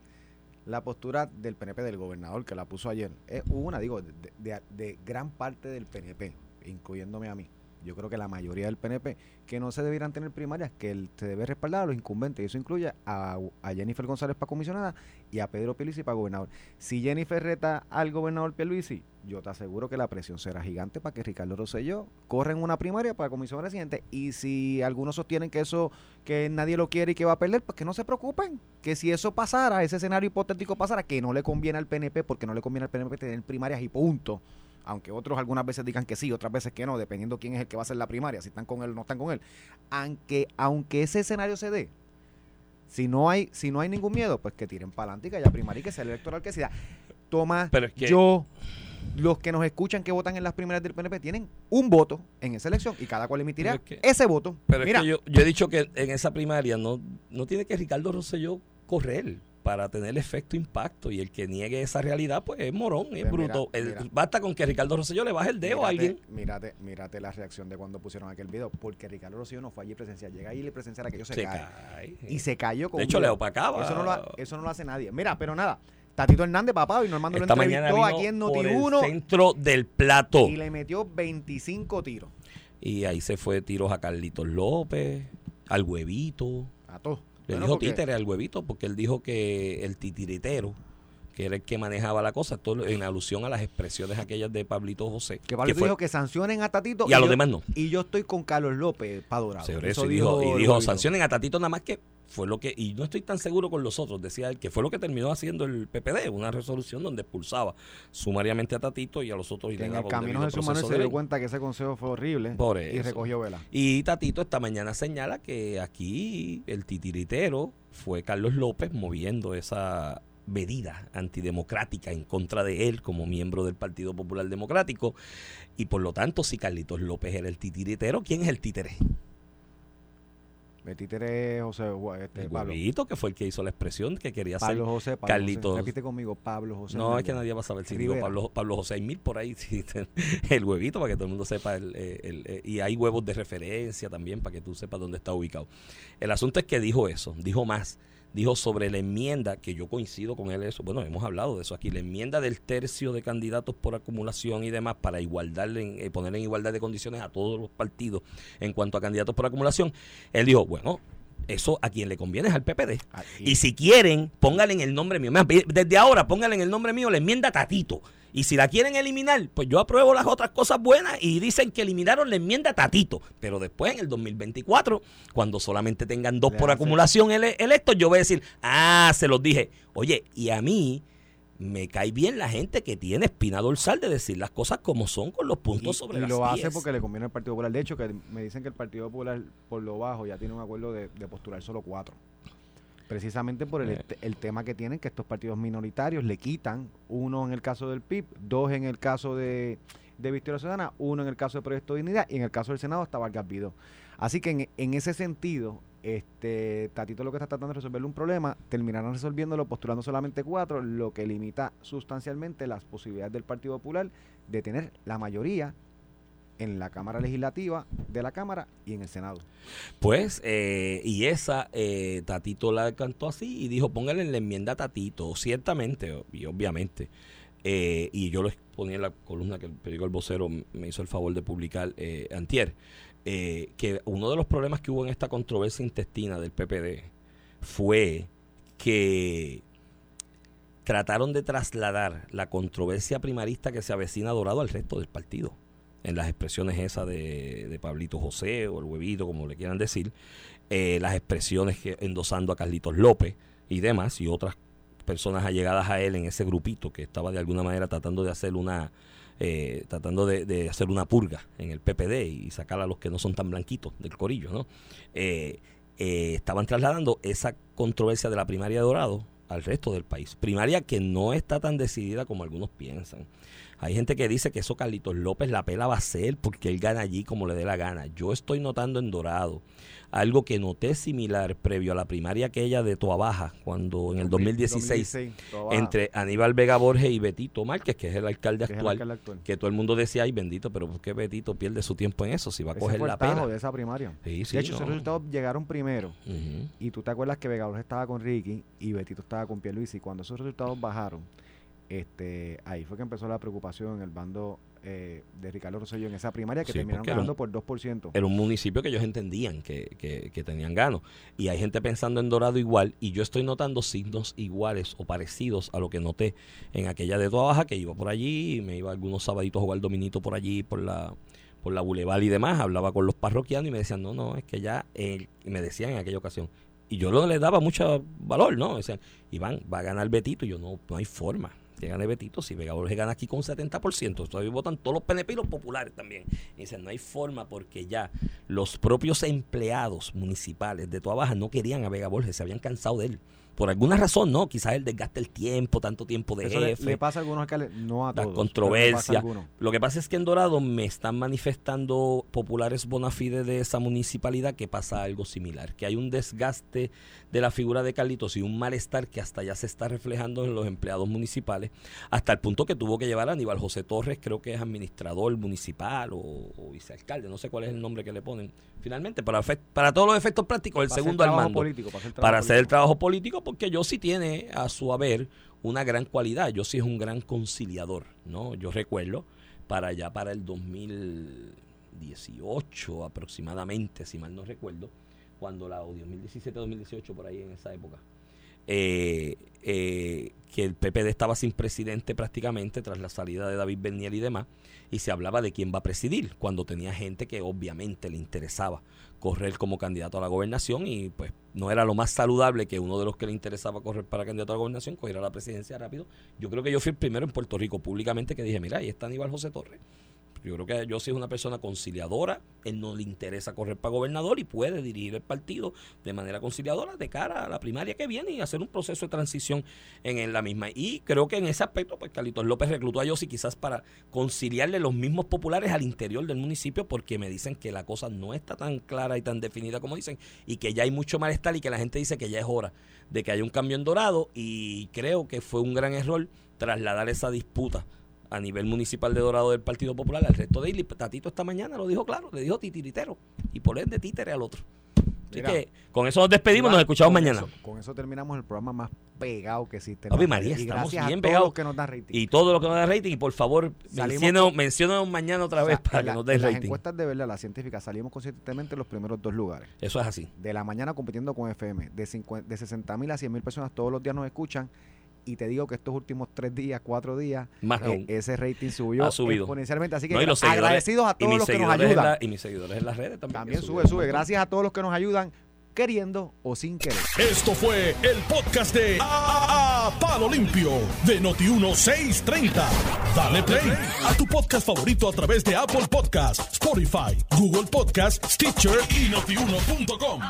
la postura del PNP del gobernador que la puso ayer. Es una, digo, de, de- de gran parte del PNP, incluyéndome a mí. Yo creo que la mayoría del PNP, que no se debieran tener primarias, que se debe respaldar a los incumbentes. Y eso incluye a, a Jennifer González para comisionada y a Pedro Pierluisi para gobernador. Si Jennifer reta al gobernador Pierluisi, yo te aseguro que la presión será gigante para que Ricardo Rosselló corra en una primaria para comisionado residente. Y si algunos sostienen que eso, que nadie lo quiere y que va a perder, pues que no se preocupen. Que si eso pasara, ese escenario hipotético pasara, que no le conviene al PNP, porque no le conviene al PNP tener primarias y punto. Aunque otros algunas veces digan que sí, otras veces que no, dependiendo quién es el que va a hacer la primaria, si están con él o no están con él. Aunque, aunque ese escenario se dé, si no hay, si no hay ningún miedo, pues que tiren para adelante y que haya primaria y que sea el electoral que sea. Toma, Pero es que- yo, los que nos escuchan que votan en las primarias del PNP tienen un voto en esa elección y cada cual emitirá es que- ese voto. Pero Mira, es que yo, yo he dicho que en esa primaria no, no tiene que Ricardo Rosselló correr para tener efecto impacto y el que niegue esa realidad pues es morón, es Pues bruto. Mira. basta con que Ricardo Rosselló le baje el dedo a alguien. Mírate, mírate la reacción de cuando pusieron aquel video, porque Ricardo Rocío no fue allí presencial. Llega ahí y le presenciar aquello se, Se cae. cae. Y se cayó con De hecho, le opacaba. Eso no, lo, ha- eso no lo hace nadie. Mira, pero nada. Tatito Hernández, papá, y Normando Esta lo entrevistó aquí en por el Noti1 centro del plato. y le metió 25 tiros Y ahí se fue tiros a Carlitos López, al huevito. a todos. Le Bueno, dijo porque- títere al huevito porque él dijo que el titiritero, que era el que manejaba la cosa, todo en alusión a las expresiones aquellas de Pablito José. Que Pablo fue- dijo que sancionen a Tatito. y a los yo- demás no. Y yo estoy con Carlos López, Padorado. Sobre eso, y dijo, y sancionen a Tatito nada más que fue lo que, y no estoy tan seguro con los otros, decía él, que fue lo que terminó haciendo el PPD, una resolución donde expulsaba sumariamente a Tatito y a los otros y en el camino de su mano se dio cuenta que ese consejo fue horrible Por y recogió vela. Y Tatito esta mañana señala que aquí el titiritero fue Carlos López moviendo esa medida antidemocrática en contra de él como miembro del Partido Popular Democrático y por lo tanto si Carlitos López era el titiritero, ¿quién es el títere? El títere José, este, El Pablo. huevito que fue el que hizo la expresión que quería Pablo José, Pablo Carlitos. José. Repite conmigo, Pablo José. No, es que nadie va a saber si digo. Pablo, Pablo José. Hay mil por ahí. el huevito para que todo el mundo sepa. El, eh, el, eh, y hay huevos de referencia también para que tú sepas dónde está ubicado. El asunto es que dijo eso, dijo más. Dijo sobre la enmienda, que yo coincido con él eso. Bueno, hemos hablado de eso aquí. La enmienda del tercio de candidatos por acumulación y demás para igualdad, en, eh, poner en igualdad de condiciones a todos los partidos en cuanto a candidatos por acumulación. Él dijo, bueno, eso a quien le conviene es al PPD. Y si quieren, pónganle en el nombre mío. Desde ahora, pónganle en el nombre mío la enmienda Tatito. Y si la quieren eliminar, pues yo apruebo las otras cosas buenas y dicen que eliminaron la enmienda Tatito. Pero después, en el 2024, cuando solamente tengan dos Le por acumulación ele- electos, yo voy a decir, ah, se los dije. Oye, y a mí me cae bien la gente que tiene espina dorsal de decir las cosas como son con los puntos y, sobre y las lo hace porque le conviene al Partido Popular. De hecho, que me dicen que el Partido Popular, por lo bajo, ya tiene un acuerdo de, de postular solo cuatro. Precisamente por el, Eh. el tema que tienen, que estos partidos minoritarios le quitan, uno en el caso del PIB, dos en el caso de, de Victoria Ciudadana, uno en el caso de Proyecto de Dignidad y en el caso del Senado hasta Vargas Vidó. Así que en, en ese sentido, este Tatito lo que está tratando de resolverle un problema, terminarán resolviéndolo postulando solamente cuatro, lo que limita sustancialmente las posibilidades del Partido Popular de tener la mayoría en la Cámara Legislativa de la Cámara y en el Senado. Pues, eh, y esa, eh, Tatito la cantó así y dijo, póngale en la enmienda a Tatito, ciertamente y obviamente. eh, y yo lo ponía en la columna que el periódico El Vocero me hizo el favor de publicar eh, antier, eh, que uno de los problemas que hubo en esta controversia intestina del PPD fue que trataron de trasladar la controversia primarista que se avecina Dorado al resto del partido en las expresiones esas de, de Pablito José o el huevito, como le quieran decir, eh, las expresiones que endosando a Carlitos López y demás, y otras personas allegadas a él en ese grupito que estaba de alguna manera tratando de hacer una eh, tratando de, hacer una purga en el PPD y sacar a los que no son tan blanquitos del corillo, ¿no? Eh, estaban trasladando esa controversia de la primaria de Dorado al resto del país. Primaria que no está tan decidida como algunos piensan. Hay gente que dice que eso Carlitos López la pela va a ser porque él gana allí como le dé la gana. Yo estoy notando en Dorado algo que noté similar previo a la primaria aquella de Toa Baja, cuando en el 2016, entre Aníbal Vega Borges y Betito Márquez, que es el alcalde, actual, que todo el mundo decía, ay bendito, pero ¿por qué Betito pierde su tiempo en eso? Si va a coger la pena. de esa primaria. de hecho, esos resultados llegaron primero. Y tú te acuerdas que Vega Borges estaba con Ricky y Betito estaba con Pierluisi. Y cuando esos resultados bajaron, este, ahí fue que empezó la preocupación en el bando eh, de Ricardo Rosselló en esa primaria que terminaron ganando por 2%. Era un municipio que ellos entendían que, que, tenían ganos. Y hay gente pensando en Dorado igual. Y yo estoy notando signos iguales o parecidos a lo que noté en aquella de Toda Baja, que iba por allí, me iba algunos sabaditos a jugar dominito por allí, por la por la Boulevard y demás, hablaba con los parroquianos y me decían, no, no, es que ya, eh, me decían en aquella ocasión, y yo no le daba mucho valor, ¿no? Decían, Iván, va a ganar Betito, y yo no, no hay forma que gane si Vega Borges gana aquí con 70%, todavía votan todos los PNP populares también. Y dicen, no hay forma porque ya los propios empleados municipales de Toa Baja no querían a Vega Borges, se habían cansado de él por alguna razón, no, quizás él desgaste el tiempo, tanto tiempo de jefe. Le, pasa a algunos alcaldes, no a todos. La controversia. Lo que pasa es que en Dorado me están manifestando populares bona fide de esa municipalidad que pasa algo similar, que hay un desgaste de la figura de Carlitos y un malestar que hasta ya se está reflejando en los empleados municipales, hasta el punto que tuvo que llevar a Aníbal José Torres, creo que es administrador municipal o, vicealcalde, no sé cuál es el nombre que le ponen finalmente, para, para todos los efectos prácticos, el segundo al mando. para hacer el trabajo político porque yo sí tiene a su haber una gran cualidad. Yo sí es un gran conciliador, ¿no? Yo recuerdo para allá, para el 2018 aproximadamente, si mal no recuerdo, cuando la 2017-2018 por ahí en esa época, eh, eh, que el PPD estaba sin presidente prácticamente tras la salida de David Bernier y demás, y se hablaba de quién va a presidir, cuando tenía gente que obviamente le interesaba correr como candidato a la gobernación y pues no era lo más saludable que uno de los que le interesaba correr para candidato a la gobernación cogiera la presidencia rápido. Yo creo que yo fui el primero en Puerto Rico públicamente que dije, mira, ahí está Aníbal José Torres yo creo que yo soy una persona conciliadora, él no le interesa correr para gobernador y puede dirigir el partido de manera conciliadora de cara a la primaria que viene y hacer un proceso de transición en, la misma. Y creo que en ese aspecto, pues Carlitos López reclutó a Yossi quizás para conciliarle los mismos populares al interior del municipio porque me dicen que la cosa no está tan clara y tan definida como dicen y que ya hay mucho malestar y que la gente dice que ya es hora de que haya un cambio en Dorado y creo que fue un gran error trasladar esa disputa a nivel municipal de Dorado del Partido Popular al resto de él. Tatito esta mañana lo dijo claro, le dijo titiritero y por de títere al otro. Así que con eso nos despedimos, nos escuchamos mañana. con eso terminamos el programa más pegado que existe. Papi María, estamos bien pegados. que nos da rating. Y todo lo que nos da rating. Y por favor, mencionen mañana otra vez para que nos dé rating. Las encuestas de verdad, las científicas, salimos consistentemente en los primeros dos lugares. Eso es así. De la mañana compitiendo con FM. De, de 60 mil a 100 mil personas todos los días nos escuchan y te digo que estos últimos tres días, cuatro días, eh, ese rating subió exponencialmente. Así que agradecidos a todos los que nos ayudan. y mis seguidores en las redes también. También sube, sube. Gracias a todos los que nos ayudan, queriendo o sin querer. Esto fue el podcast de a, Palo Limpio de Noti1630. Dale play a tu podcast favorito a través de Apple Podcasts, Spotify, Google Podcasts, Stitcher y notiuno.com.